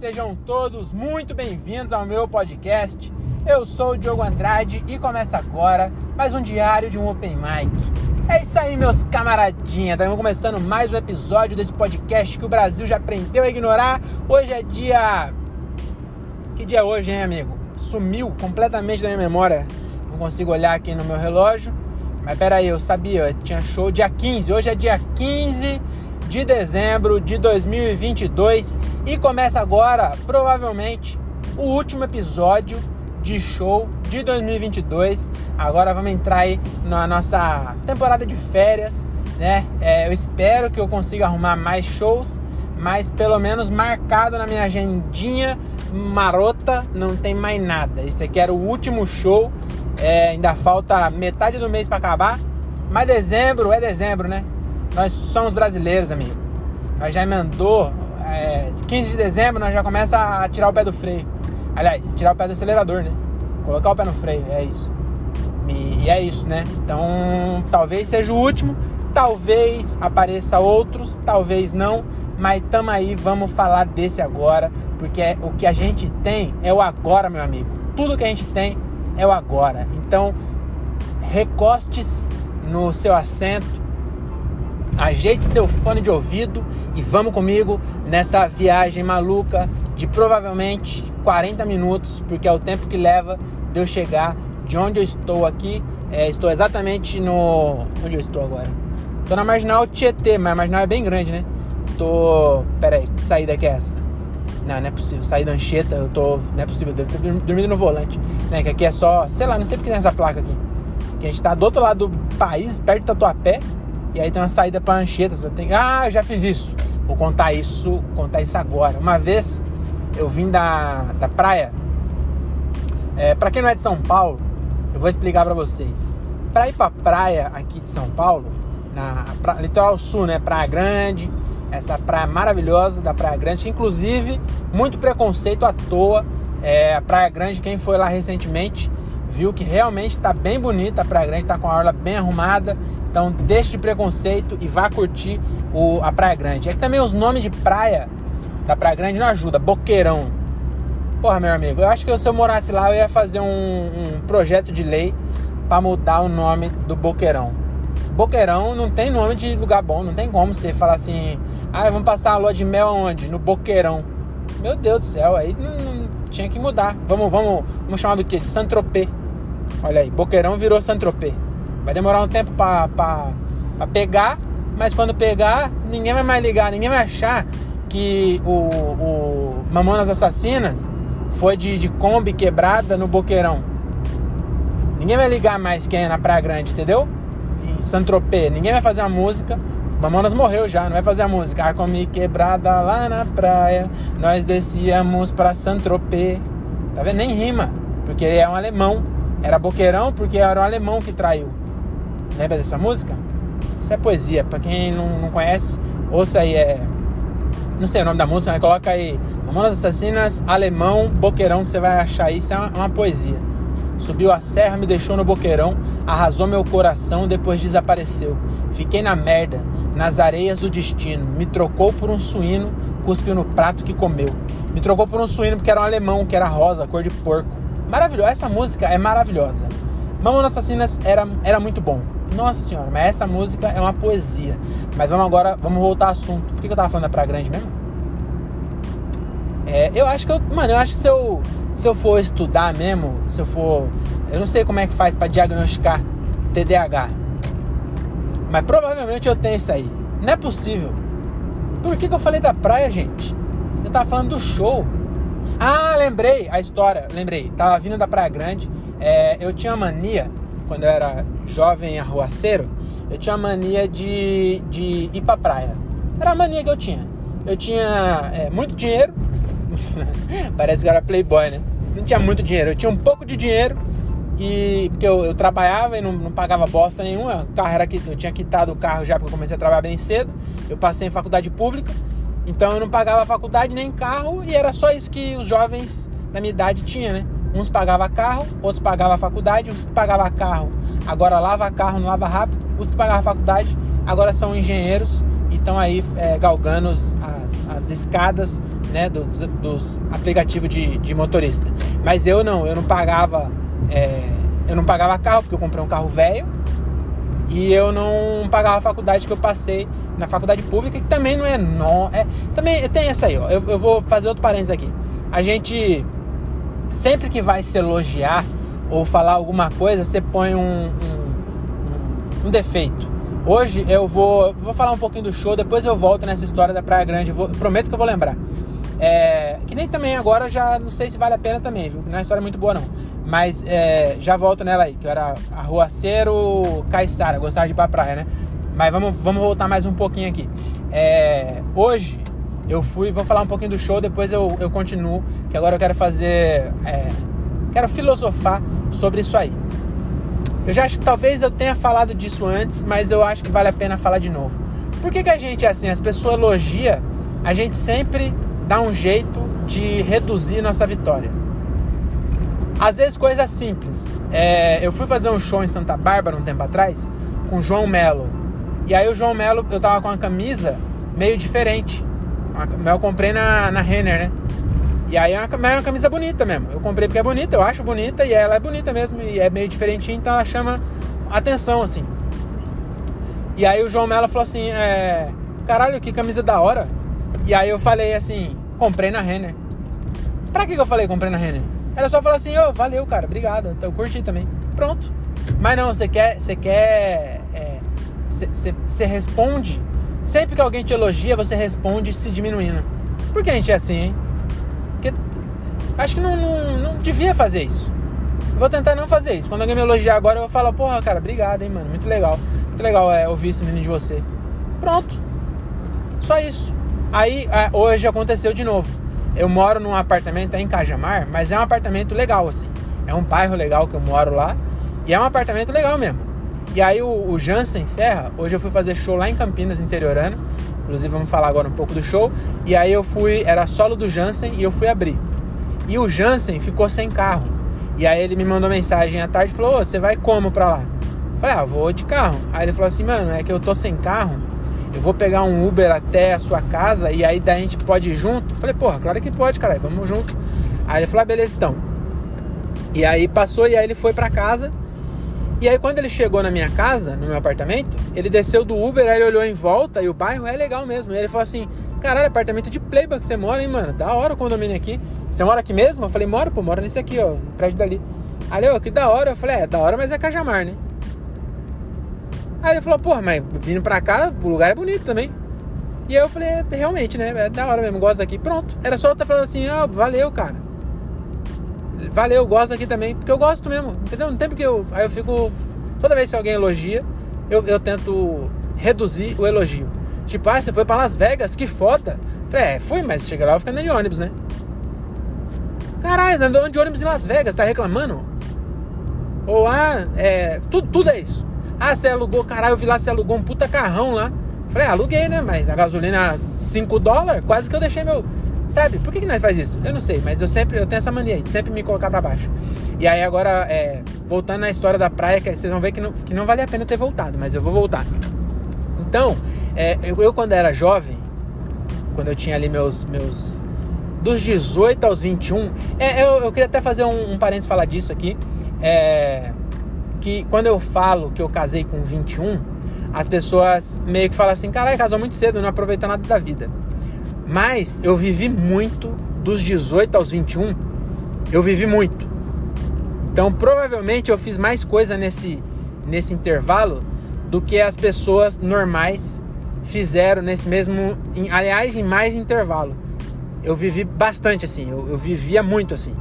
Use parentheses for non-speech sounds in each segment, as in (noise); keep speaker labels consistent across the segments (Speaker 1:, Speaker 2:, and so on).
Speaker 1: sejam todos muito bem-vindos ao meu podcast. Eu sou o Diogo Andrade e começa agora mais um diário de um Open Mic. É isso aí, meus camaradinhas. Estamos começando mais um episódio desse podcast que o Brasil já aprendeu a ignorar. Hoje é dia. Que dia é hoje, hein, amigo? Sumiu completamente da minha memória. Não consigo olhar aqui no meu relógio. Mas peraí, eu sabia, tinha show dia 15. Hoje é dia 15 de dezembro de 2022 e começa agora, provavelmente, o último episódio de show de 2022. Agora vamos entrar aí na nossa temporada de férias, né? É, eu espero que eu consiga arrumar mais shows, mas pelo menos marcado na minha agendinha marota não tem mais nada. Esse aqui era o último show, é, ainda falta metade do mês para acabar, mas dezembro é dezembro, né? Nós somos brasileiros, amigo. Nós já emendou. É, 15 de dezembro nós já começa a tirar o pé do freio. Aliás, tirar o pé do acelerador, né? Colocar o pé no freio, é isso. E, e é isso, né? Então, talvez seja o último, talvez apareça outros, talvez não, mas tamo aí, vamos falar desse agora, porque é, o que a gente tem é o agora, meu amigo. Tudo que a gente tem é o agora. Então, recoste-se no seu assento, ajeite seu fone de ouvido e vamos comigo nessa viagem maluca de provavelmente 40 minutos, porque é o tempo que leva de eu chegar de onde eu estou aqui. É, estou exatamente no. Onde eu estou agora? Estou na marginal Tietê, mas a marginal é bem grande, né? Tô. Pera aí, que saída que é essa? Não, não é possível. Sair da Anchieta, eu tô. Não é possível, devo ter dormido no volante. Né? Que aqui é só. Sei lá, não sei porque tem essa placa aqui. Que a gente tá do outro lado do país, perto do Tatuapé. E aí tem uma saída para Anchieta. Tem... Ah, eu já fiz isso. Vou contar isso, contar isso agora. Uma vez eu vim da, da praia. É, para quem não é de São Paulo, eu vou explicar para vocês. Para ir para praia aqui de São Paulo, na pra, litoral sul, né, Praia Grande, essa praia maravilhosa da Praia Grande, inclusive muito preconceito à toa. É, a Praia Grande, quem foi lá recentemente, viu que realmente está bem bonita a Praia Grande, está com a orla bem arrumada. Então deixe de preconceito e vá curtir o, a Praia Grande. É que também os nomes de praia da Praia Grande não ajuda. Boqueirão. Porra, meu amigo, eu acho que se eu morasse lá eu ia fazer um, um projeto de lei para mudar o nome do Boqueirão. Boqueirão não tem nome de lugar bom, não tem como você falar assim, ah, vamos passar a lua de mel aonde? No Boqueirão. Meu Deus do céu, aí não, não tinha que mudar. Vamos, vamos, vamos chamar do quê? De Saint-Tropez. Olha aí, Boqueirão virou Saint-Tropez. Vai demorar um tempo para pegar, mas quando pegar, ninguém vai mais ligar, ninguém vai achar que o, o Mamonas Assassinas foi de, de Kombi quebrada no Boqueirão. Ninguém vai ligar mais quem é na Praia Grande, entendeu? Em Saint-Tropez. Ninguém vai fazer uma música. Mamonas morreu já, não vai fazer a música. A Kombi quebrada lá na praia, nós descíamos pra Saint-Tropez. Tá vendo? Nem rima, porque é um alemão. Era Boqueirão porque era um alemão que traiu. Lembra dessa música? Isso é poesia. Pra quem não, não conhece, ouça aí. É... Não sei o nome da música, mas coloca aí Mamonas Assassinas, Alemão, Boqueirão, que você vai achar aí. Isso é uma, uma poesia. Subiu a serra, me deixou no boqueirão, arrasou meu coração, depois desapareceu. Fiquei na merda, nas areias do destino. Me trocou por um suíno, cuspiu no prato que comeu. Me trocou por um suíno porque era um alemão, que era rosa, cor de porco. Maravilhosa, essa música é maravilhosa. Mamonas Assassinas era, era muito bom. Nossa senhora, mas essa música é uma poesia. Mas vamos agora, vamos voltar ao assunto. Por que eu tava falando da Praia Grande mesmo? É, eu acho que eu. Mano, eu acho que se eu, se eu for estudar mesmo, se eu for. Eu não sei como é que faz para diagnosticar TDAH. Mas provavelmente eu tenho isso aí. Não é possível. Por que, que eu falei da praia, gente? Eu tava falando do show. Ah, lembrei a história. Lembrei. Tava vindo da Praia Grande. É, eu tinha mania, quando eu era jovem arruaceiro, eu tinha mania de, de ir pra praia. Era a mania que eu tinha. Eu tinha é, muito dinheiro. (laughs) Parece que eu era playboy, né? Não tinha muito dinheiro. Eu tinha um pouco de dinheiro e porque eu, eu trabalhava e não, não, pagava bosta nenhuma. O carro era que eu tinha quitado o carro já porque eu comecei a trabalhar bem cedo. Eu passei em faculdade pública, então eu não pagava faculdade nem carro e era só isso que os jovens da minha idade tinham, né? Uns pagavam carro, outros pagavam faculdade, os que pagavam carro agora lava carro, não lava rápido. Os que pagavam faculdade agora são engenheiros e estão aí é, galgando as, as escadas né, dos, dos aplicativos de, de, motorista. Mas eu não, eu não pagava, é, eu não pagava carro porque eu comprei um carro velho e eu não pagava a faculdade que eu passei na faculdade pública que também não é não é também tem essa aí, ó. Eu, eu vou fazer outro parênteses aqui. A gente sempre que vai se elogiar ou falar alguma coisa, você põe um, um, um defeito. Hoje eu vou, vou falar um pouquinho do show, depois eu volto nessa história da Praia Grande. Vou, prometo que eu vou lembrar. É, que nem também agora já não sei se vale a pena também, viu? Não é uma história muito boa não. Mas é, já volto nela aí, que era arruaceiro Caiçara, gostava de ir pra praia, né? Mas vamos, vamos voltar mais um pouquinho aqui. É, hoje eu fui, vou falar um pouquinho do show, depois eu, eu continuo, que agora eu quero fazer. É, quero filosofar sobre isso aí. Eu já acho que talvez eu tenha falado disso antes, mas eu acho que vale a pena falar de novo. Por que, que a gente é assim? As pessoas elogiam, a gente sempre dá um jeito de reduzir nossa vitória. Às vezes coisas simples. É, eu fui fazer um show em Santa Bárbara um tempo atrás com o João Melo. E aí o João Melo, eu tava com uma camisa meio diferente. Eu comprei na, na Renner, né? E aí é uma, é uma camisa bonita mesmo. Eu comprei porque é bonita, eu acho bonita e ela é bonita mesmo. E é meio diferentinha, então ela chama atenção, assim. E aí o João Mello falou assim: é, caralho, que camisa da hora. E aí eu falei assim: comprei na Renner. Pra que, que eu falei comprei na Renner? Era só falar assim: ô, oh, valeu, cara, obrigado. Então eu curti também. Pronto. Mas não, você quer. Você quer. Você é, responde. Sempre que alguém te elogia, você responde se diminuindo. Por que a gente é assim, hein? Porque acho que não, não, não devia fazer isso. vou tentar não fazer isso. Quando alguém me elogiar agora, eu vou falar, porra, cara, obrigado, hein, mano. Muito legal. Muito legal é, ouvir esse menino de você. Pronto. Só isso. Aí, é, hoje aconteceu de novo. Eu moro num apartamento é em Cajamar, mas é um apartamento legal, assim. É um bairro legal que eu moro lá. E é um apartamento legal mesmo. E aí o, o Jansen Serra, hoje eu fui fazer show lá em Campinas, interiorano. Inclusive vamos falar agora um pouco do show. E aí eu fui, era solo do Jansen e eu fui abrir. E o Jansen ficou sem carro. E aí ele me mandou mensagem à tarde e falou: você vai como pra lá? Eu falei: ah, vou de carro. Aí ele falou assim: mano, é que eu tô sem carro. Eu vou pegar um Uber até a sua casa e aí daí a gente pode ir junto? Eu falei: porra, claro que pode, cara, vamos junto. Aí ele falou: ah, beleza então. E aí passou e aí ele foi pra casa. E aí quando ele chegou na minha casa, no meu apartamento, ele desceu do Uber, aí ele olhou em volta e o bairro é legal mesmo. E ele falou assim: caralho, apartamento de playboy que você mora, hein, mano? Da hora o condomínio aqui. Você mora aqui mesmo? Eu falei, moro, pô, moro nesse aqui, ó, no prédio dali. Aí ele, que da hora. Eu falei, é, da hora, mas é Cajamar, né? Aí ele falou, porra, mas vindo pra cá, o lugar é bonito também. E aí eu falei, é, realmente, né? É da hora mesmo, gosto daqui. Pronto. Era só eu estar falando assim, ó, oh, valeu, cara valeu, gosto aqui também, porque eu gosto mesmo, entendeu? Não tem porque eu. Aí eu fico. Toda vez que alguém elogia, eu, eu tento reduzir o elogio. Tipo, ah, você foi pra Las Vegas, que foda. Falei, é, fui, mas chega lá eu fico andando de ônibus, né? Caralho, andando de ônibus em Las Vegas, tá reclamando? Ou, ah, é. Tudo, tudo é isso. Ah, você alugou, caralho, eu vi lá, você alugou um puta carrão lá. Falei, ah, aluguei, né? Mas a gasolina 5 dólares, quase que eu deixei meu Sabe? Por que, que nós faz isso? Eu não sei, mas eu sempre eu tenho essa mania de sempre me colocar para baixo. E aí agora, é, voltando na história da praia, que vocês vão ver que não, que não vale a pena ter voltado, mas eu vou voltar. Então, é, eu, eu, quando era jovem, quando eu tinha ali meus, meus dos 18 aos 21, é, eu, eu queria até fazer um, um parênteses falar disso aqui. É, que quando eu falo que eu casei com 21, as pessoas meio que falam assim, caralho, casou muito cedo, não aproveitou nada da vida. Mas eu vivi muito dos 18 aos 21. Eu vivi muito. Então, provavelmente eu fiz mais coisa nesse nesse intervalo do que as pessoas normais fizeram nesse mesmo, em, aliás, em mais intervalo. Eu vivi bastante assim, eu, eu vivia muito assim.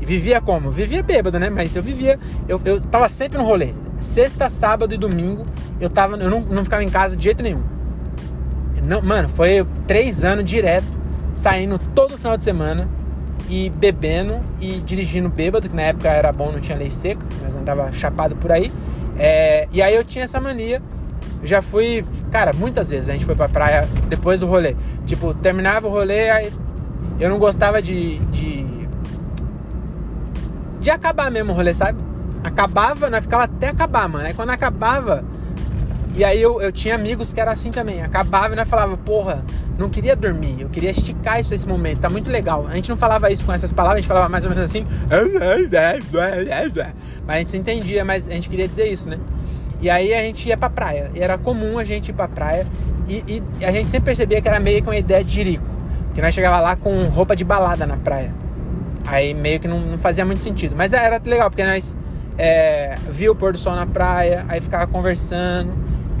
Speaker 1: E vivia como? Vivia bêbado, né? Mas eu vivia, eu, eu tava sempre no rolê. Sexta, sábado e domingo, eu, tava, eu não, não ficava em casa de jeito nenhum. Não, mano, foi três anos direto, saindo todo final de semana e bebendo e dirigindo bêbado, que na época era bom, não tinha lei seca, mas andava chapado por aí. É, e aí eu tinha essa mania. Eu já fui, cara, muitas vezes a gente foi pra praia depois do rolê. Tipo, terminava o rolê, aí eu não gostava de. de, de acabar mesmo o rolê, sabe? Acabava, nós ficava até acabar, mano. Aí quando acabava, E aí eu, eu tinha amigos que era assim também. Acabava e né, falava, porra, não queria dormir, eu queria esticar isso esse momento, tá muito legal. A gente não falava isso com essas palavras, a gente falava mais ou menos assim. Mas a gente se entendia, mas a gente queria dizer isso, né? E aí a gente ia pra praia. E era comum a gente ir pra praia. E, e a gente sempre percebia que era meio que uma ideia de jirico. Que nós chegava lá com roupa de balada na praia. Aí meio que não, não fazia muito sentido. Mas era legal, porque nós é, via o pôr do sol na praia, aí ficava conversando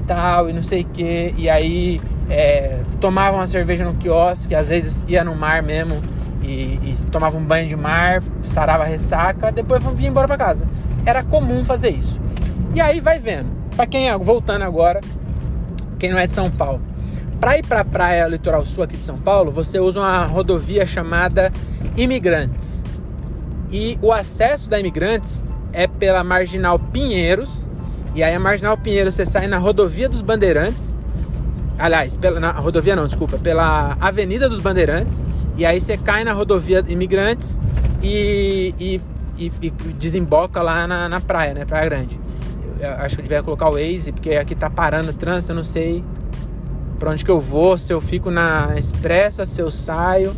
Speaker 1: tal, e não sei o que. E aí é, tomava uma cerveja no quiosque, às vezes ia no mar mesmo e, e tomava um banho de mar, sarava ressaca, depois vinha embora para casa. Era comum fazer isso. E aí vai vendo. Para quem é, voltando agora, quem não é de São Paulo. Para ir para praia litoral sul aqui de São Paulo, você usa uma rodovia chamada Imigrantes. E o acesso da Imigrantes é pela Marginal Pinheiros. E aí a Marginal Pinheiros você sai na Rodovia dos Bandeirantes. Aliás, pela, na rodovia não, desculpa, pela Avenida dos Bandeirantes. E aí você cai na rodovia Imigrantes e, e, e, e desemboca lá na, na praia, né? Praia Grande. Eu acho que eu devia colocar o Waze, porque aqui tá parando o trânsito, eu não sei para onde que eu vou, se eu fico na expressa, se eu saio.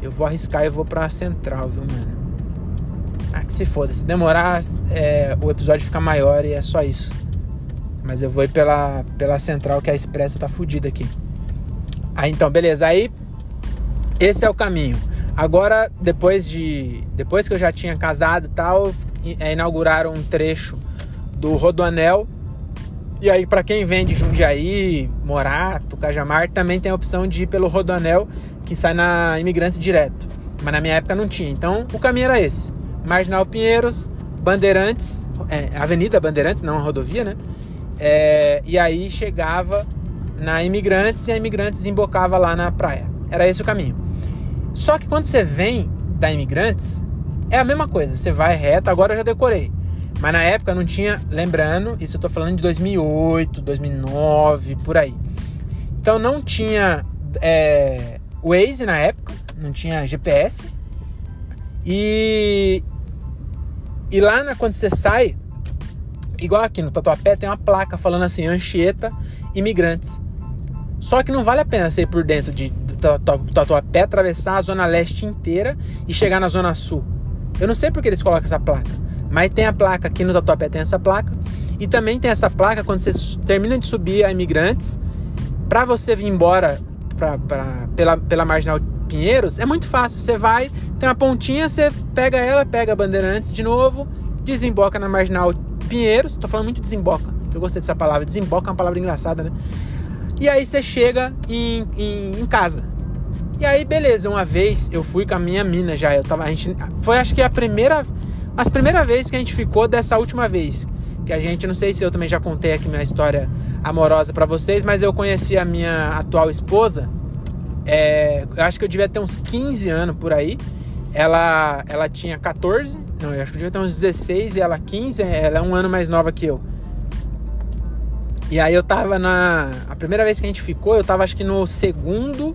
Speaker 1: Eu vou arriscar e vou pra central, viu, mano? Que se foda. Se demorar, é, o episódio fica maior e é só isso. Mas eu vou ir pela, pela central que a expressa tá fodida aqui. Aí então, beleza. Aí esse é o caminho. Agora, depois de. Depois que eu já tinha casado e tal, é, inauguraram um trecho do Rodoanel. E aí, para quem vem de Jundiaí, Morato, Cajamar, também tem a opção de ir pelo Rodoanel, que sai na Imigrantes direto. Mas na minha época não tinha. Então, o caminho era esse. Marginal Pinheiros, Bandeirantes, é, Avenida Bandeirantes, não rodovia, né? É, e aí chegava na Imigrantes e a Imigrantes embocava lá na praia. Era esse o caminho. Só que quando você vem da Imigrantes, é a mesma coisa. Você vai reto, agora eu já decorei. Mas na época não tinha, lembrando, isso eu tô falando de 2008, 2009, por aí. Então não tinha é, Waze na época, não tinha GPS. E, e lá na, quando você sai, igual aqui no Tatuapé, tem uma placa falando assim, Anchieta Imigrantes. Só que não vale a pena você ir por dentro de Tatuapé, atravessar a zona leste inteira e chegar na zona sul. Eu não sei porque eles colocam essa placa, mas tem a placa aqui no Tatuapé, tem essa placa. E também tem essa placa quando você termina de subir a Imigrantes, para você vir embora pra, pra, pela, pela Marginal Pinheiros, é muito fácil. Você vai, tem uma pontinha, você pega ela, pega a Bandeirantes de novo, desemboca na Marginal Pinheiros. Tô falando muito desemboca, que eu gostei dessa palavra. Desemboca é uma palavra engraçada, né? E aí você chega em, em, em, casa. E aí, beleza, uma vez eu fui com a minha mina já. Eu tava. A gente, foi acho que a primeira. As primeiras vezes que a gente ficou dessa última vez. Que a gente, não sei se eu também já contei aqui minha história amorosa para vocês, mas eu conheci a minha atual esposa é, eu acho que eu devia ter uns 15 anos por aí. Ela, ela tinha 14, não, eu acho que eu devia ter uns 16 e ela 15, ela é um ano mais nova que eu. E aí eu tava na. A primeira vez que a gente ficou, eu tava acho que no segundo.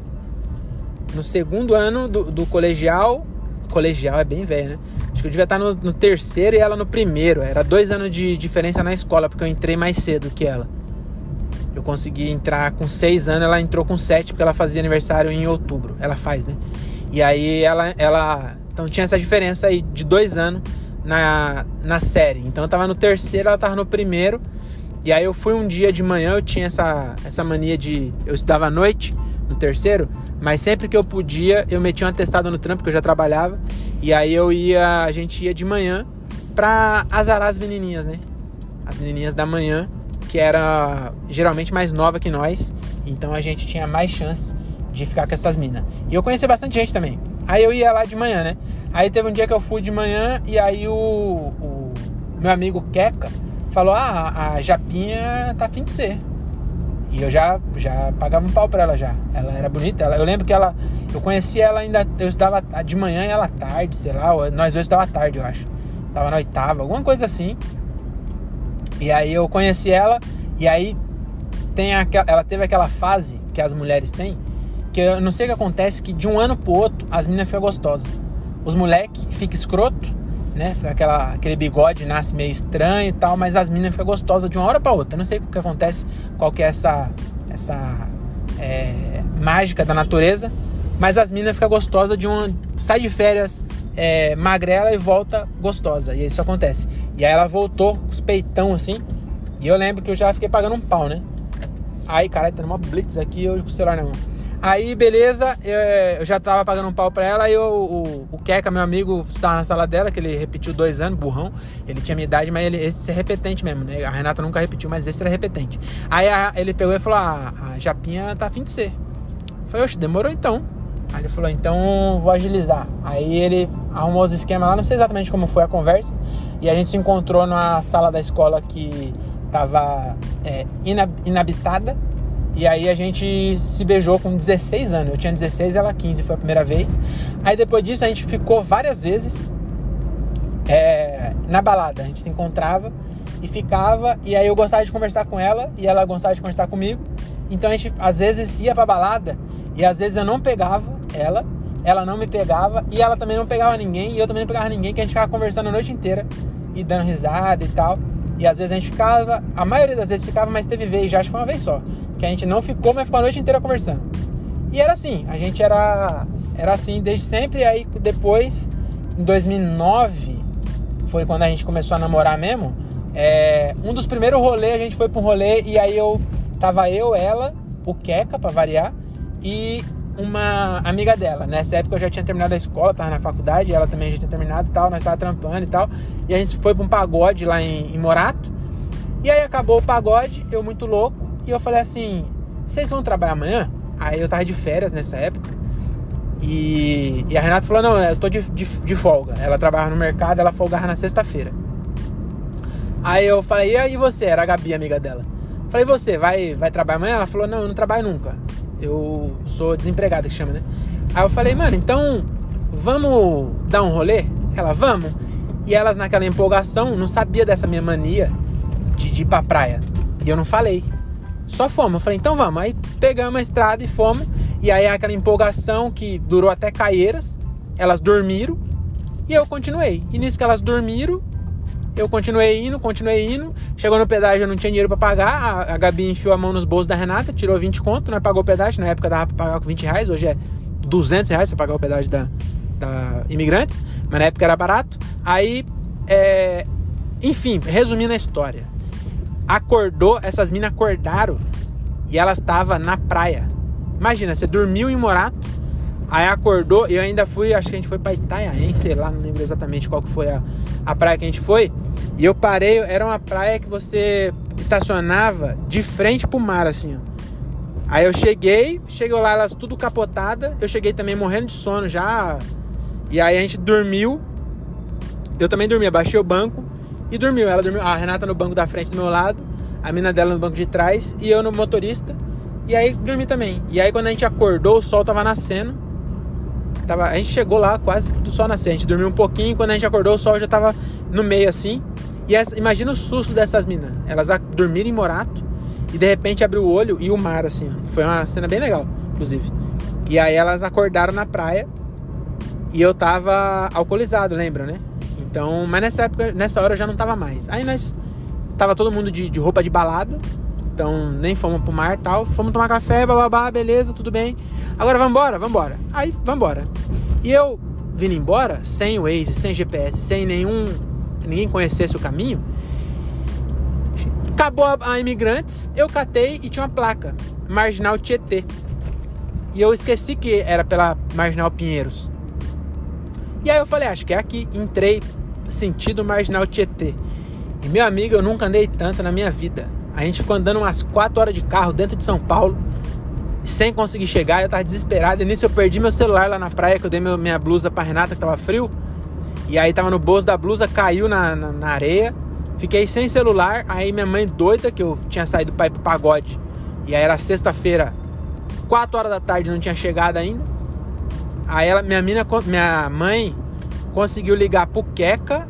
Speaker 1: No segundo ano do, do colegial. Colegial é bem velho, né? Acho que eu devia estar no, no terceiro e ela no primeiro. Era dois anos de diferença na escola, porque eu entrei mais cedo que ela. Eu consegui entrar com seis anos, ela entrou com sete, porque ela fazia aniversário em outubro. Ela faz, né? E aí ela. ela então tinha essa diferença aí de dois anos na, na série. Então eu tava no terceiro, ela tava no primeiro. E aí eu fui um dia de manhã, eu tinha essa, essa mania de. Eu estudava à noite, no terceiro, mas sempre que eu podia, eu metia um atestado no trampo, porque eu já trabalhava. E aí eu ia. A gente ia de manhã pra azarar as menininhas, né? As menininhas da manhã que era geralmente mais nova que nós, então a gente tinha mais chance de ficar com essas minas. E eu conheci bastante gente também. Aí eu ia lá de manhã, né? Aí teve um dia que eu fui de manhã e aí o, o meu amigo Keka falou: Ah, a Japinha tá afim de ser. E eu já, já pagava um pau pra ela já. Ela era bonita. Ela, eu lembro que ela. Eu conheci ela ainda. Eu estava de manhã e ela tarde, sei lá. Nós dois estava tarde, eu acho. Tava na oitava, alguma coisa assim. E aí eu conheci ela e aí tem aquela, ela teve aquela fase que as mulheres têm, que eu não sei o que acontece, que de um ano pro outro as meninas ficam gostosas. Os moleques ficam escroto né? Aquela, aquele bigode nasce meio estranho e tal, mas as minas ficam gostosas de uma hora para outra. Não sei o que acontece, qual que é essa, essa é, mágica da natureza, mas as minas ficam gostosas de uma. sai de férias é, magrela e volta gostosa. E isso acontece. E aí ela voltou com os peitão assim. E eu lembro que eu já fiquei pagando um pau, né? Aí, caralho, tá numa blitz aqui, eu com o celular na mão. Aí, beleza, eu, eu, já tava pagando um pau pra ela, eu, o, o Keka, meu amigo, estava na sala dela, que ele repetiu dois anos, burrão. Ele tinha minha idade, mas ele, esse é repetente mesmo, né? A Renata nunca repetiu, mas esse era repetente. Aí a, ele pegou e falou: ah, a Japinha tá afim de ser. Eu falei, oxe, demorou então. Aí ele falou, então vou agilizar. Aí ele arrumou os esquemas lá, não sei exatamente como foi a conversa. E a gente se encontrou na sala da escola que tava é, inabitada. E aí a gente se beijou com 16 anos. Eu tinha 16 ela 15, foi a primeira vez. Aí depois disso a gente ficou várias vezes é, na balada. A gente se encontrava e ficava. E aí eu gostava de conversar com ela e ela gostava de conversar comigo. Então a gente às vezes ia pra balada e às vezes eu não pegava ela, ela não me pegava e ela também não pegava ninguém e eu também não pegava ninguém, que a gente ficava conversando a noite inteira e dando risada e tal. E às vezes a gente ficava, a maioria das vezes ficava, mas teve vez, já acho que foi uma vez só, que a gente não ficou, mas ficou a noite inteira conversando. E era assim, a gente era era assim desde sempre, e aí depois, em 2009, foi quando a gente começou a namorar mesmo. É, um dos primeiros rolês, a gente foi pra um rolê, e aí eu tava eu, ela, o Queca, pra variar, e uma amiga dela. Nessa época eu já tinha terminado a escola, tava na faculdade, ela também já tinha terminado e tal, nós tava trampando e tal. E a gente foi pra um pagode lá em, em Morato. E aí acabou o pagode, eu muito louco, e eu falei assim: vocês vão trabalhar amanhã? Aí eu tava de férias nessa época. E, e a Renata falou: não, eu tô de, de, de folga. Ela trabalhava no mercado, ela folgava na sexta-feira. Aí eu falei: e aí você? Era a Gabi, amiga dela. Falei: você vai, vai trabalhar amanhã? Ela falou: não, eu não trabalho nunca. Eu sou desempregada que chama, né? Aí eu falei, mano, então vamos dar um rolê? Ela, vamos. E elas naquela empolgação não sabia dessa minha mania de, de ir pra praia. E eu não falei. Só fomos. Eu falei, então vamos. Aí pegamos a estrada e fomos. E aí aquela empolgação que durou até Caieiras. Elas dormiram. E eu continuei. E nisso que elas dormiram, eu continuei indo, continuei indo. Chegou no pedágio, eu não tinha dinheiro para pagar. A, a, Gabi enfiou a mão nos bolsos da Renata, tirou 20 conto, né? Pagou o pedágio. Na época dava pra pagar com 20 reais, hoje é 200 reais pra pagar o pedágio da, da Imigrantes. Mas na época era barato. Aí, é... enfim, resumindo a história. Acordou, essas minas acordaram e elas estavam na praia. Imagina, você dormiu em Morato, aí acordou, eu ainda fui, acho que a gente foi pra Itanhaém, sei lá, não lembro exatamente qual que foi a, a praia que a gente foi. E eu parei, era uma praia que você estacionava de frente pro mar, assim, ó. Aí eu cheguei, cheguei lá, elas tudo capotada. Eu cheguei também morrendo de sono já. E aí a gente dormiu. Eu também dormi, abaixei o banco e dormiu. Ela dormiu, a Renata no banco da frente do meu lado, a mina dela no banco de trás e eu no motorista. E aí dormi também. E aí quando a gente acordou, o sol tava nascendo. Tava, a gente chegou lá quase do sol nascer. A gente dormiu um pouquinho. Quando a gente acordou, o sol já tava no meio assim. E essa, imagina o susto dessas minas. Elas dormiram em Morato e de repente abriu o olho e o mar, assim. Ó. Foi uma cena bem legal, inclusive. E aí elas acordaram na praia e eu tava alcoolizado, lembra, né? Então, mas nessa época, nessa hora eu já não tava mais. Aí nós tava todo mundo de, de roupa de balada. Então nem fomos pro mar tal. Fomos tomar café, bababá, beleza, tudo bem. Agora vambora, vambora. Aí vambora. E eu vindo embora, sem Waze, sem GPS, sem nenhum. ninguém conhecesse o caminho. Acabou a, a Imigrantes, eu catei e tinha uma placa. Marginal Tietê. E eu esqueci que era pela Marginal Pinheiros. E aí eu falei, acho que é aqui. Entrei sentido Marginal Tietê. E meu amigo, eu nunca andei tanto na minha vida. A gente ficou andando umas 4 horas de carro dentro de São Paulo, sem conseguir chegar. Eu tava desesperado. E nisso eu perdi meu celular lá na praia, que eu dei meu, minha blusa pra Renata, que tava frio. E aí tava no bolso da blusa, caiu na, na, na areia. Fiquei sem celular. Aí minha mãe doida, que eu tinha saído pra ir pro pagode. E aí era sexta-feira, 4 horas da tarde, não tinha chegado ainda. Aí ela, minha, mina, minha mãe conseguiu ligar pro Queca.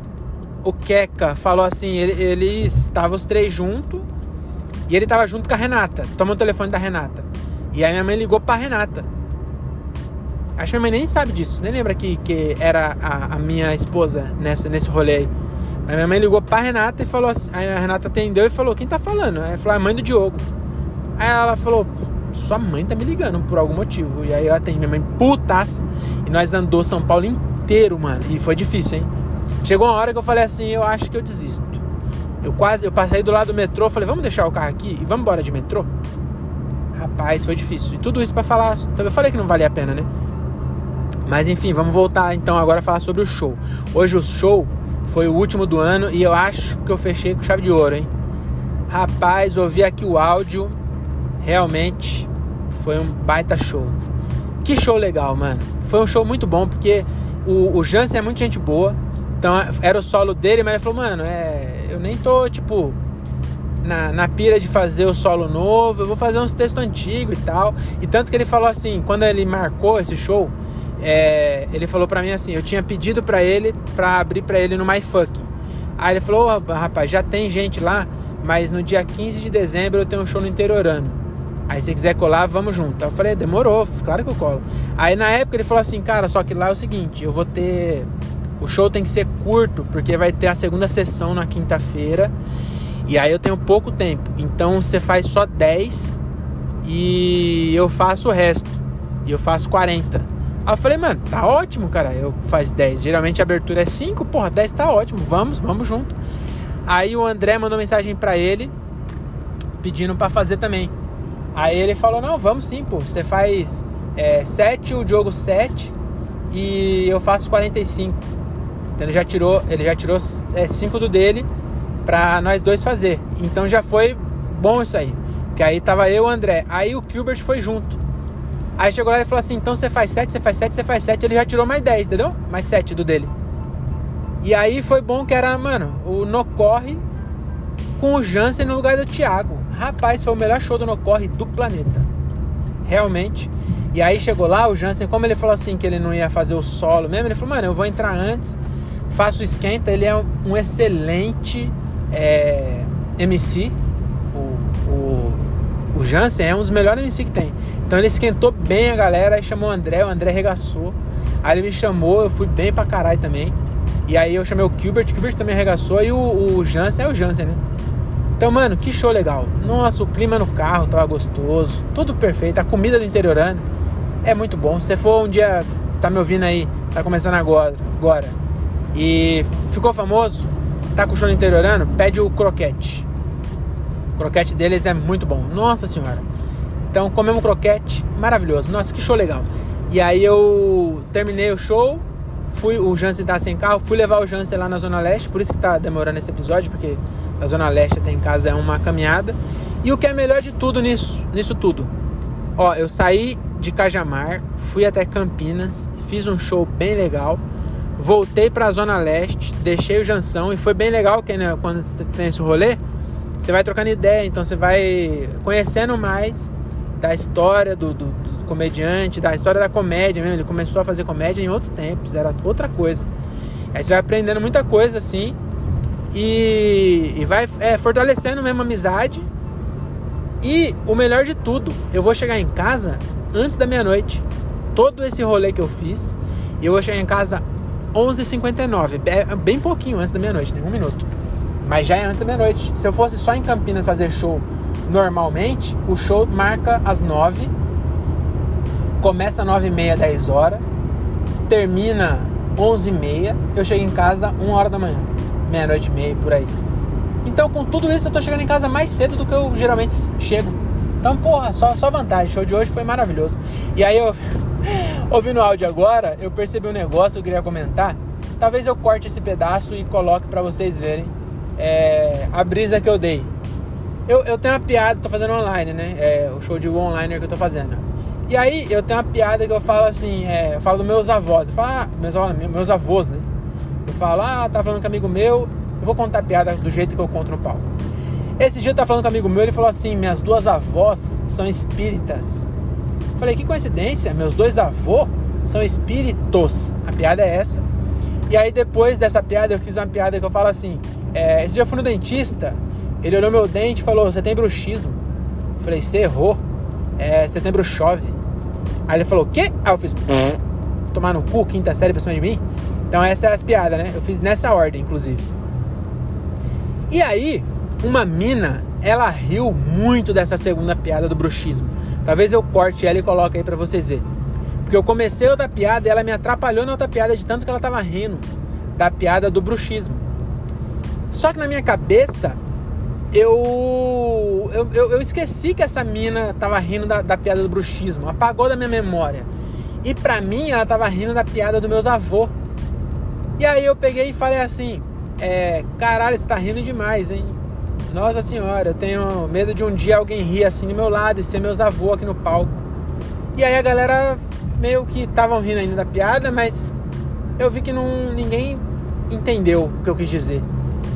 Speaker 1: O Queca falou assim: ele, eles estavam os três juntos e ele tava junto com a Renata. Tomou o telefone da Renata. E aí minha mãe ligou pra Renata. Acho que minha mãe nem sabe disso, nem lembra que, que era a, a minha esposa nessa, nesse rolê aí. Mas minha mãe ligou pra Renata e falou assim. Aí a Renata atendeu e falou: Quem tá falando? Aí falou: A mãe do Diogo. Aí ela falou: Sua mãe tá me ligando por algum motivo. E aí eu atendi minha mãe, putaça. E nós andou São Paulo inteiro, mano. E foi difícil, hein? Chegou uma hora que eu falei assim: Eu acho que eu desisto. Eu quase, eu passei do lado do metrô, falei: Vamos deixar o carro aqui e vamos embora de metrô? Rapaz, foi difícil. E tudo isso para falar. Eu falei que não valia a pena, né? Mas enfim, vamos voltar então agora a falar sobre o show. Hoje o show foi o último do ano e eu acho que eu fechei com chave de ouro, hein? Rapaz, ouvi aqui o áudio, realmente foi um baita show. Que show legal, mano. Foi um show muito bom porque o, o Jansen é muito gente boa. Então era o solo dele, mas ele falou, mano, é, eu nem tô, tipo, na, na pira de fazer o solo novo, eu vou fazer uns textos antigos e tal. E tanto que ele falou assim, quando ele marcou esse show, é, ele falou para mim assim, eu tinha pedido para ele para abrir para ele no MyFuck. Aí ele falou, oh, rapaz, já tem gente lá, mas no dia 15 de dezembro eu tenho um show no interiorano. Aí se quiser colar, vamos junto. Eu falei, demorou, claro que eu colo. Aí na época ele falou assim, cara, só que lá é o seguinte, eu vou ter. O show tem que ser curto, porque vai ter a segunda sessão na quinta-feira. E aí eu tenho pouco tempo. Então você faz só 10 e eu faço o resto. E eu faço 40. Aí eu falei, mano, tá ótimo, cara. Eu faz 10. Geralmente a abertura é 5, porra, 10 tá ótimo. Vamos, vamos junto. Aí o André mandou mensagem para ele pedindo para fazer também. Aí ele falou: "Não, vamos sim, pô. Você faz é, 7, o Diogo 7 e eu faço 45". Então ele já tirou, ele já tirou 5 é, do dele para nós dois fazer. Então já foi bom isso aí. Que aí tava eu e o André. Aí o Gilbert foi junto. Aí chegou lá e falou assim: então você faz 7, você faz 7, você faz 7. Ele já tirou mais 10, entendeu? Mais 7 do dele. E aí foi bom que era, mano, o Nocorre com o Jansen no lugar do Thiago. Rapaz, foi o melhor show do Nocorre do planeta. Realmente. E aí chegou lá, o Jansen, como ele falou assim que ele não ia fazer o solo mesmo, ele falou, mano, eu vou entrar antes, faço esquenta. Ele é um excelente é, MC. O, o, o Jansen é um dos melhores MC que tem. Então ele esquentou bem a galera, aí chamou o André, o André arregaçou. Aí ele me chamou, eu fui bem pra caralho também. E aí eu chamei o Gilbert, o Gilbert também arregaçou, e o, o Jansen é o Jansen, né? Então, mano, que show legal. Nossa, o clima no carro tava gostoso, tudo perfeito. A comida do interiorano é muito bom. Se você for um dia, tá me ouvindo aí, tá começando agora, agora e ficou famoso, tá com o show no interiorano, pede o croquete. O croquete deles é muito bom. Nossa senhora. Então comemos croquete, maravilhoso. Nossa, que show legal. E aí eu terminei o show, fui, o Jansen tá sem carro, fui levar o Jansen lá na Zona Leste, por isso que tá demorando esse episódio, porque na Zona Leste até em casa é uma caminhada. E o que é melhor de tudo nisso, nisso tudo? Ó, eu saí de Cajamar, fui até Campinas, fiz um show bem legal, voltei pra Zona Leste, deixei o Jansão e foi bem legal, que né, quando você tem esse rolê, você vai trocando ideia, então você vai conhecendo mais da história do, do, do, comediante, da história da comédia mesmo. Ele começou a fazer comédia em outros tempos, era outra coisa. Aí você vai aprendendo muita coisa assim e, e vai é, fortalecendo mesmo a amizade. E o melhor de tudo, eu vou chegar em casa antes da meia-noite. Todo esse rolê que eu fiz, eu vou chegar em casa 11h59, é bem pouquinho antes da meia-noite, né? Um minuto. Mas já é antes da meia-noite. Se eu fosse só em Campinas fazer show normalmente, o show marca às 9, começa às 9 e meia, 10 horas, termina 11 e meia, eu chego em casa 1 hora da manhã, meia-noite e meia, por aí. Então, com tudo isso, eu tô chegando em casa mais cedo do que eu geralmente chego. Então, porra, só, só vantagem. O show de hoje foi maravilhoso. E aí, eu, ouvindo o áudio agora, eu percebi um negócio que eu queria comentar. Talvez eu corte esse pedaço e coloque para vocês verem é, a brisa que eu dei. Eu, eu tenho uma piada, tô fazendo online, né? É o show de online que eu tô fazendo. E aí eu tenho uma piada que eu falo assim, é, eu falo dos meus avós. Eu falo, ah, meus, meus avós, né? Eu falo, ah, tá falando com um amigo meu, eu vou contar a piada do jeito que eu conto no palco. Esse dia eu tava falando com um amigo meu, ele falou assim, minhas duas avós são espíritas. Falei, que coincidência, meus dois avós são espíritos. A piada é essa. E aí depois dessa piada eu fiz uma piada que eu falo assim, é, esse dia eu fui no dentista ele olhou meu dente e falou: Você tem bruxismo? Eu falei: Você errou. É, setembro chove. Aí ele falou: quê? Aí eu fiz. tomar no cu, quinta série pra cima de mim. Então essa é as piadas, né? Eu fiz nessa ordem, inclusive. E aí, uma mina, ela riu muito dessa segunda piada do bruxismo. Talvez eu corte ela e coloque aí para vocês verem. Porque eu comecei outra piada e ela me atrapalhou na outra piada de tanto que ela tava rindo da piada do bruxismo. Só que na minha cabeça, eu, eu, eu, eu esqueci que essa mina tava rindo da, da, piada do bruxismo. Apagou da minha memória. E pra mim, ela tava rindo da piada dos meus avô. E aí eu peguei e falei assim: é, caralho, você tá rindo demais, hein? Nossa senhora, eu tenho medo de um dia alguém rir assim do meu lado e ser meus avô aqui no palco. E aí a galera meio que estavam rindo ainda da piada, mas eu vi que não, ninguém entendeu o que eu quis dizer.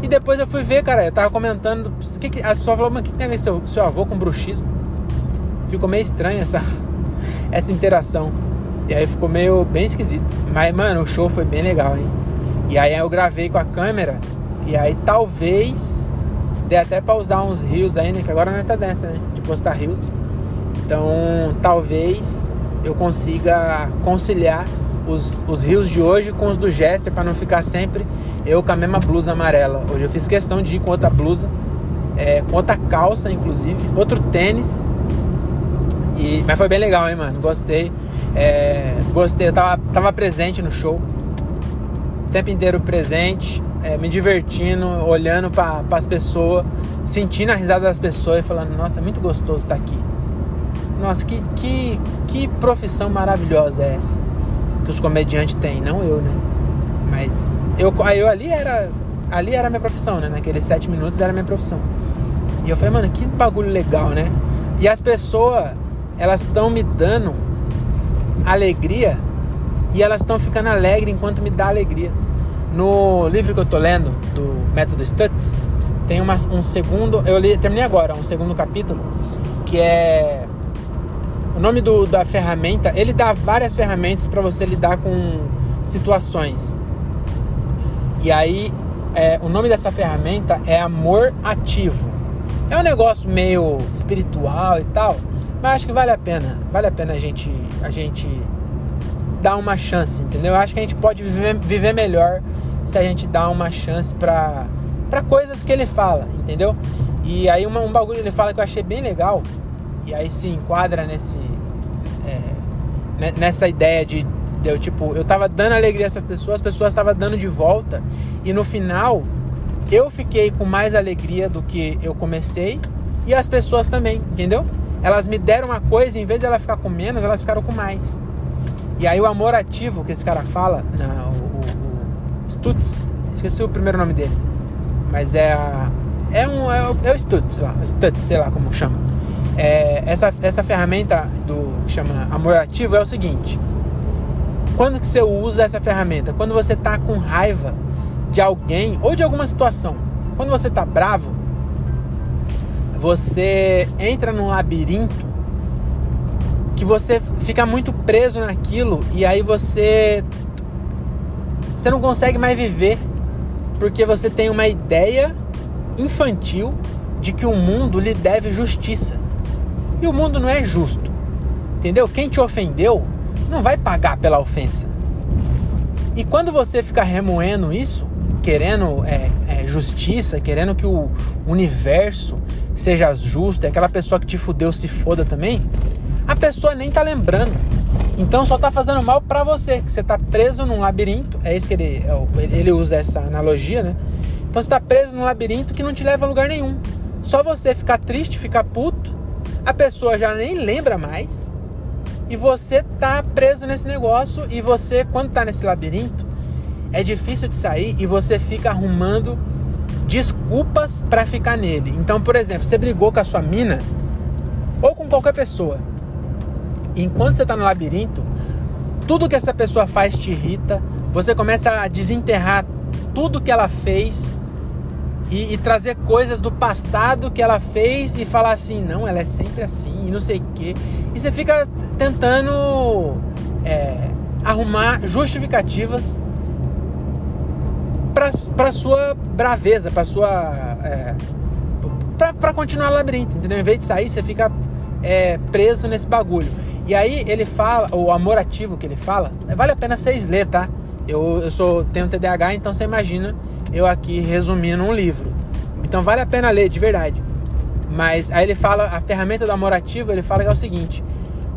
Speaker 1: E depois eu fui ver, cara, eu tava comentando. Que que, a pessoa falou, mas o que tem a ver seu, seu avô com bruxismo? Ficou meio estranho essa, (laughs) essa interação. E aí ficou meio bem esquisito. Mas, mano, o show foi bem legal, hein? E aí eu gravei com a câmera. E aí talvez dê até pra usar uns rios aí, né? Que agora não é tá dessa, né? De postar rios. Então talvez eu consiga conciliar os, os rios de hoje com os do Jester para não ficar sempre eu com a mesma blusa amarela. Hoje eu fiz questão de ir com outra blusa, é, com outra calça, inclusive, outro tênis. E, mas foi bem legal, hein, mano? Gostei. É, gostei, eu tava, tava presente no show. O tempo inteiro presente, é, me divertindo, olhando para as pessoas, sentindo a risada das pessoas e falando: Nossa, é muito gostoso estar aqui. Nossa, que, que, que profissão maravilhosa é essa que os comediantes têm, não eu, né? Mas eu, eu ali era ali era minha profissão, né? Naqueles sete minutos era minha profissão. E eu falei, mano, que bagulho legal, né? E as pessoas, elas estão me dando alegria e elas estão ficando alegres enquanto me dá alegria. No livro que eu tô lendo, do Método Stutz, tem uma, um segundo, eu li, terminei agora, um segundo capítulo, que é o nome do, da ferramenta, ele dá várias ferramentas para você lidar com situações. E aí, é, o nome dessa ferramenta é amor ativo. É um negócio meio espiritual e tal, mas acho que vale a pena. Vale a pena a gente, a gente dar uma chance, entendeu? Eu acho que a gente pode viver, viver melhor se a gente dá uma chance para para coisas que ele fala, entendeu? E aí uma, um bagulho ele fala que eu achei bem legal e aí se enquadra nesse é, nessa ideia de, de eu tipo eu tava dando alegria para as pessoas as pessoas estavam dando de volta e no final eu fiquei com mais alegria do que eu comecei e as pessoas também entendeu elas me deram uma coisa em vez de ela ficar com menos elas ficaram com mais e aí o amor ativo que esse cara fala na, Stutz esqueci o primeiro nome dele mas é a, é um é o, é o Stutz lá Stutz sei lá como chama é, essa, essa ferramenta do que chama amor ativo é o seguinte: quando que você usa essa ferramenta? Quando você está com raiva de alguém ou de alguma situação. Quando você está bravo, você entra num labirinto que você fica muito preso naquilo e aí você você não consegue mais viver porque você tem uma ideia infantil de que o mundo lhe deve justiça. E o mundo não é justo. Entendeu? Quem te ofendeu não vai pagar pela ofensa. E quando você fica remoendo isso, querendo é, é, justiça, querendo que o universo seja justo, e aquela pessoa que te fudeu se foda também, a pessoa nem tá lembrando. Então só tá fazendo mal para você, que você tá preso num labirinto. É isso que ele, é ele usa essa analogia, né? Então você tá preso num labirinto que não te leva a lugar nenhum. Só você ficar triste, ficar puto a pessoa já nem lembra mais e você tá preso nesse negócio e você quando tá nesse labirinto é difícil de sair e você fica arrumando desculpas para ficar nele. Então, por exemplo, você brigou com a sua mina ou com qualquer pessoa. Enquanto você tá no labirinto, tudo que essa pessoa faz te irrita, você começa a desenterrar tudo que ela fez e, e, trazer coisas do passado que ela fez e falar assim, não, ela é sempre assim e não sei o quê. E você fica tentando é, arrumar justificativas para sua braveza, para sua é, para continuar o labirinto, entendeu? Em vez de sair, você fica é, preso nesse bagulho. E aí ele fala, o amor ativo que ele fala, vale a pena vocês ler, tá? Eu, eu sou, tenho TDAH, então você imagina eu aqui resumindo um livro. Então vale a pena ler, de verdade. Mas aí ele fala, a ferramenta do amor ativo, ele fala que é o seguinte: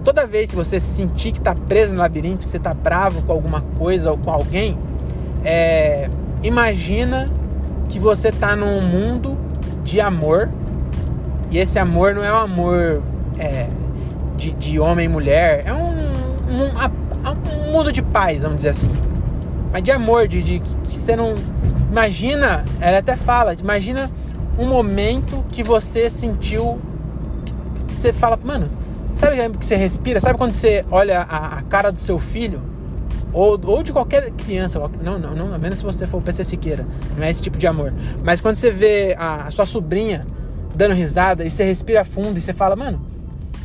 Speaker 1: toda vez que você sentir que está preso no labirinto, que você está bravo com alguma coisa ou com alguém, é, imagina que você está num mundo de amor e esse amor não é um amor é, de, de homem e mulher, é um, um, um, mundo de paz, vamos dizer assim. Mas de amor, de, de que você não. Imagina, ela até fala, imagina um momento que você sentiu. Que você fala, mano, sabe que você respira? Sabe quando você olha a, a cara do seu filho? Ou, ou de qualquer criança, não, não, não, a menos se você for o PC Siqueira, não é esse tipo de amor. Mas quando você vê a, a sua sobrinha dando risada e você respira fundo e você fala, mano,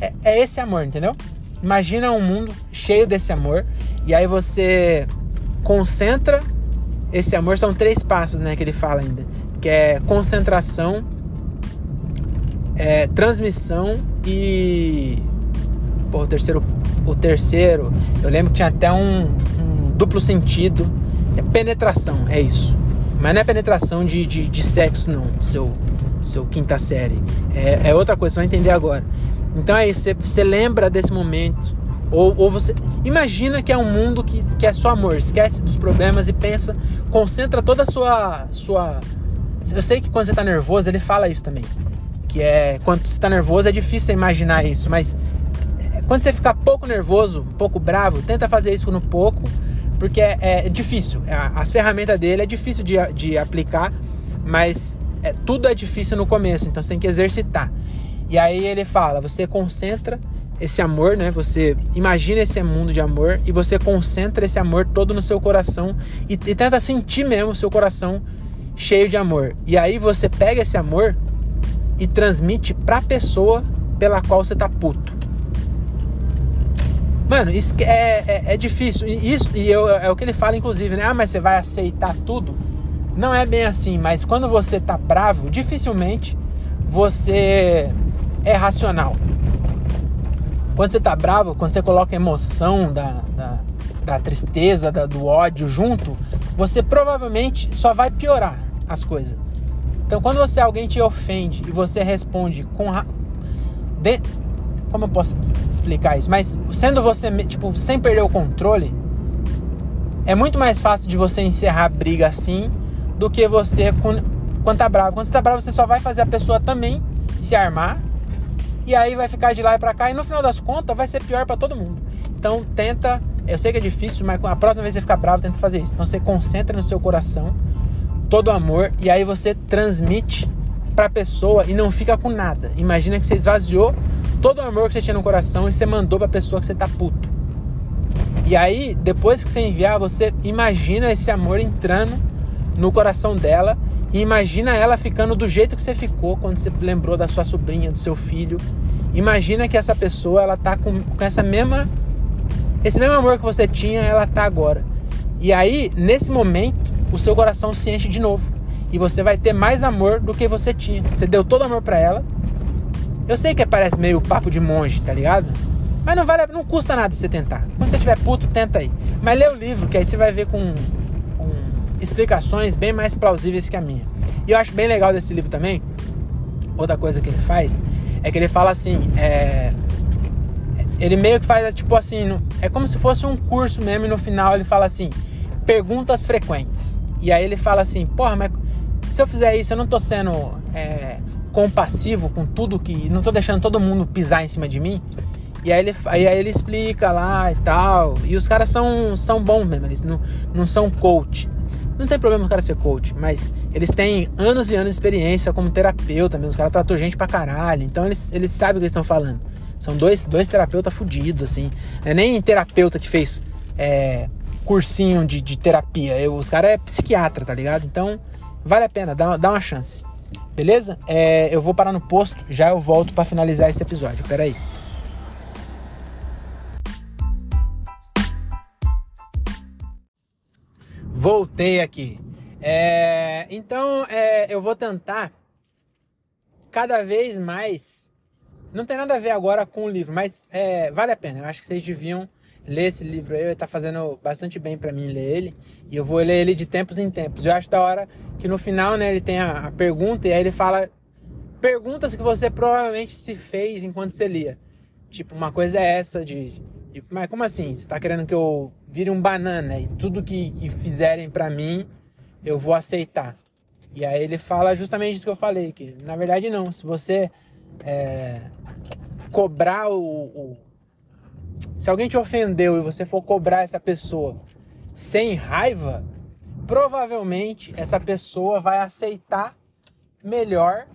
Speaker 1: é, é esse amor, entendeu? Imagina um mundo cheio desse amor e aí você concentra esse amor. São três passos, né, que ele fala ainda, que é concentração, é, transmissão e Pô, o terceiro, o terceiro, eu lembro que tinha até um, um duplo sentido. É penetração, é isso. Mas não é penetração de, de, de sexo, não, seu, seu quinta série. É, é outra coisa, você vai entender agora. Então é isso, você, lembra desse momento. Ou, ou você. Imagina que é um mundo que, que é só amor. Esquece dos problemas e pensa. Concentra toda a sua. sua eu sei que quando você tá nervoso, ele fala isso também. Que é. Quando você tá nervoso é difícil imaginar isso, mas. É, quando você ficar pouco nervoso, pouco bravo, tenta fazer isso no pouco, porque é, é difícil. As ferramentas dele é difícil de, de aplicar, mas é, tudo é difícil no começo, então você tem que exercitar. E aí ele fala: você concentra esse amor, né? Você imagina esse mundo de amor e você concentra esse amor todo no seu coração e, e tenta sentir mesmo o seu coração cheio de amor. E aí você pega esse amor e transmite pra pessoa pela qual você tá puto. Mano, isso é, é, é difícil. E isso e eu, é o que ele fala, inclusive, né? Ah, mas você vai aceitar tudo? Não é bem assim, mas quando você tá bravo, dificilmente você é racional. Quando você tá bravo, quando você coloca a emoção da, da, da tristeza, da, do ódio junto, você provavelmente só vai piorar as coisas. Então, quando você alguém te ofende e você responde com ra... de... como eu posso explicar isso? Mas sendo você tipo sem perder o controle, é muito mais fácil de você encerrar a briga assim do que você quando tá bravo. Quando você tá bravo, você só vai fazer a pessoa também se armar e aí vai ficar de lá e pra cá e no final das contas vai ser pior para todo mundo. Então tenta, eu sei que é difícil, mas a próxima vez que você ficar bravo, tenta fazer isso. Então você concentra no seu coração todo o amor e aí você transmite pra pessoa e não fica com nada. Imagina que você esvaziou todo o amor que você tinha no coração e você mandou pra pessoa que você tá puto. E aí, depois que você enviar, você imagina esse amor entrando no coração dela e imagina ela ficando do jeito que você ficou quando você lembrou da sua sobrinha, do seu filho. Imagina que essa pessoa, ela tá com, com essa mesma esse mesmo amor que você tinha, ela tá agora. E aí, nesse momento, o seu coração se enche de novo. E você vai ter mais amor do que você tinha. Você deu todo amor para ela. Eu sei que parece meio papo de monge, tá ligado? Mas não vale, não custa nada você tentar. Quando você tiver puto, tenta aí. Mas lê o livro, que aí você vai ver com explicações bem mais plausíveis que a minha. E eu acho bem legal desse livro também, outra coisa que ele faz, é que ele fala assim, é, ele meio que faz tipo assim, é como se fosse um curso mesmo e no final ele fala assim, perguntas frequentes. E aí ele fala assim, porra, mas se eu fizer isso, eu não tô sendo é, compassivo com tudo que. Não tô deixando todo mundo pisar em cima de mim. E aí ele, aí ele explica lá e tal. E os caras são, são bons mesmo, eles não, não são coach. Não tem problema o cara ser coach, mas eles têm anos e anos de experiência como terapeuta mesmo. Os caras tratou gente pra caralho. Então eles, eles sabem o que eles estão falando. São dois, dois terapeutas fudidos, assim. Não é nem terapeuta que fez é, cursinho de, de terapia. Eu, os caras é psiquiatra, tá ligado? Então vale a pena, dá, dá uma chance. Beleza? É, eu vou parar no posto, já eu volto para finalizar esse episódio. Pera aí. Voltei aqui. É, então é, eu vou tentar cada vez mais Não tem nada a ver agora com o livro, mas é, vale a pena. Eu acho que vocês deviam ler esse livro aí. Ele tá fazendo bastante bem para mim ler ele. E eu vou ler ele de tempos em tempos. Eu acho da hora que no final, né, ele tem a, a pergunta e aí ele fala perguntas que você provavelmente se fez enquanto você lia. Tipo, uma coisa é essa de, mas como assim? Você tá querendo que eu vire um banana e tudo que, que fizerem para mim eu vou aceitar. E aí ele fala justamente isso que eu falei, que na verdade não, se você é, cobrar o, o, Se alguém te ofendeu e você for cobrar essa pessoa sem raiva, provavelmente essa pessoa vai aceitar melhor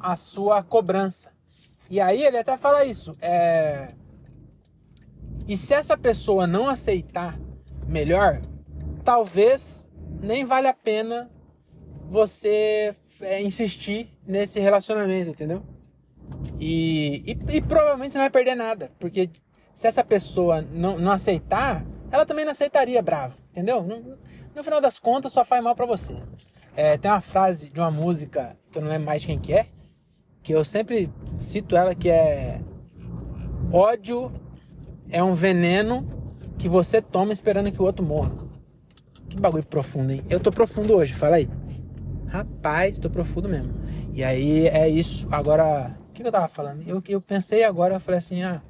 Speaker 1: a sua cobrança. E aí ele até fala isso. É... E se essa pessoa não aceitar melhor, talvez nem vale a pena você é, insistir nesse relacionamento, entendeu? E, e, e, provavelmente você não vai perder nada, porque se essa pessoa não, não aceitar, ela também não aceitaria bravo, entendeu? No, no final das contas, só faz mal para você. É, tem uma frase de uma música que eu não lembro mais quem que é, que eu sempre cito ela que é ódio é um veneno que você toma esperando que o outro morra. Que bagulho profundo, hein? Eu tô profundo hoje, fala aí. Rapaz, tô profundo mesmo. E aí é isso. Agora, o que, que eu tava falando? Eu, eu pensei agora, eu falei assim, ah,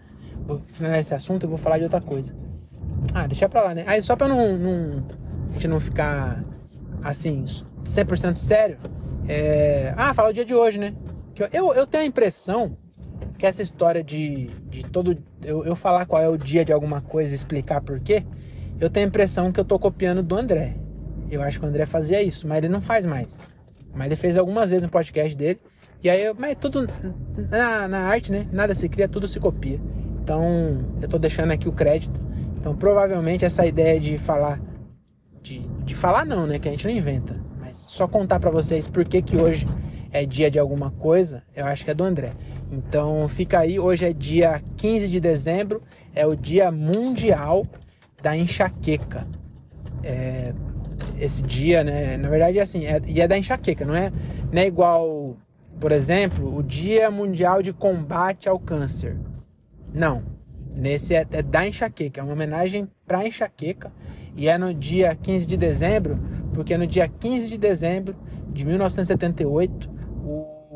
Speaker 1: vou finalizar esse assunto, eu vou falar de outra coisa. Ah, deixa pra lá, né? Aí só pra não, não a gente não ficar assim, 100% sério, é... ah, falar o dia de hoje, né? Eu, eu tenho a impressão que essa história de, de todo. Eu, eu falar qual é o dia de alguma coisa e explicar por quê, eu tenho a impressão que eu tô copiando do André. Eu acho que o André fazia isso, mas ele não faz mais. Mas ele fez algumas vezes no podcast dele. E aí, mas tudo na, na arte, né? Nada se cria, tudo se copia. Então, eu tô deixando aqui o crédito. Então, provavelmente essa ideia de falar de, de falar não, né, que a gente não inventa, mas só contar para vocês por que que hoje é dia de alguma coisa, eu acho que é do André. Então fica aí, hoje é dia 15 de dezembro, é o dia mundial da enxaqueca. É, esse dia, né? Na verdade é assim, é, e é da enxaqueca, não é, não é igual, por exemplo, o Dia Mundial de Combate ao Câncer. Não. Nesse é, é da enxaqueca, é uma homenagem para enxaqueca e é no dia 15 de dezembro, porque no dia 15 de dezembro de 1978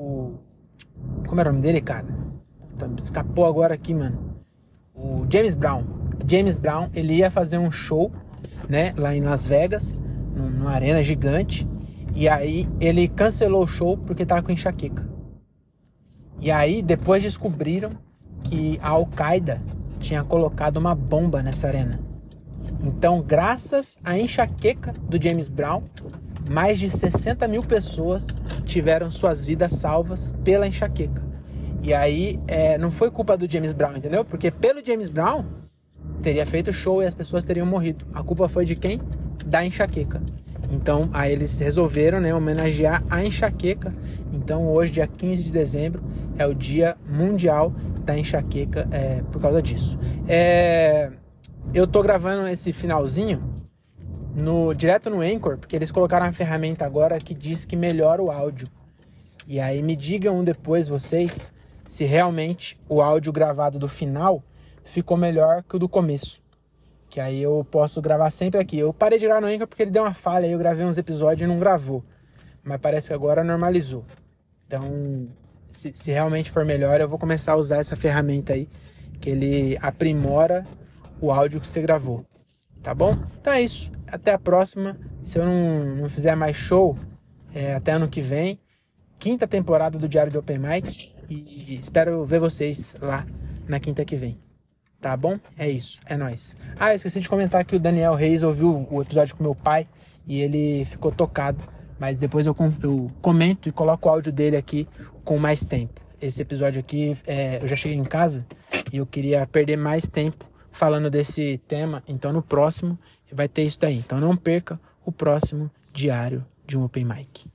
Speaker 1: o. Como era o nome dele, cara? Escapou agora aqui, mano. O James Brown. James Brown, ele ia fazer um show, né, lá em Las Vegas, numa arena gigante. E aí ele cancelou o show porque tava com enxaqueca. E aí depois descobriram que a Al-Qaeda tinha colocado uma bomba nessa arena. Então, graças à enxaqueca do James Brown, mais de 60 mil pessoas tiveram suas vidas salvas pela enxaqueca. E aí é, não foi culpa do James Brown, entendeu? Porque pelo James Brown teria feito show e as pessoas teriam morrido. A culpa foi de quem? Da enxaqueca. Então aí eles resolveram né, homenagear a enxaqueca. Então hoje, dia 15 de dezembro, é o dia mundial da enxaqueca é, por causa disso. É, eu tô gravando esse finalzinho no direto no Anchor, porque eles colocaram uma ferramenta agora que diz que melhora o áudio. E aí me digam depois vocês se realmente o áudio gravado do final ficou melhor que o do começo. Que aí eu posso gravar sempre aqui. Eu parei de gravar no Anchor porque ele deu uma falha, aí eu gravei uns episódios e não gravou. Mas parece que agora normalizou. Então, se, se realmente for melhor, eu vou começar a usar essa ferramenta aí, que ele aprimora o áudio que você gravou. Tá bom? Então é isso. Até a próxima. Se eu não, não fizer mais show, é, até ano que vem. Quinta temporada do Diário do Open Mic. E espero ver vocês lá na quinta que vem. Tá bom? É isso. É nóis. Ah, esqueci de comentar que o Daniel Reis ouviu o episódio com meu pai e ele ficou tocado. Mas depois eu, eu comento e coloco o áudio dele aqui com mais tempo. Esse episódio aqui, é, eu já cheguei em casa e eu queria perder mais tempo falando desse tema. Então no próximo vai ter isso daí. Então não perca o próximo diário de um Open Mic.